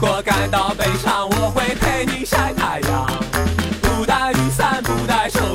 如果感到悲伤我会陪你晒太阳。不带雨伞不带手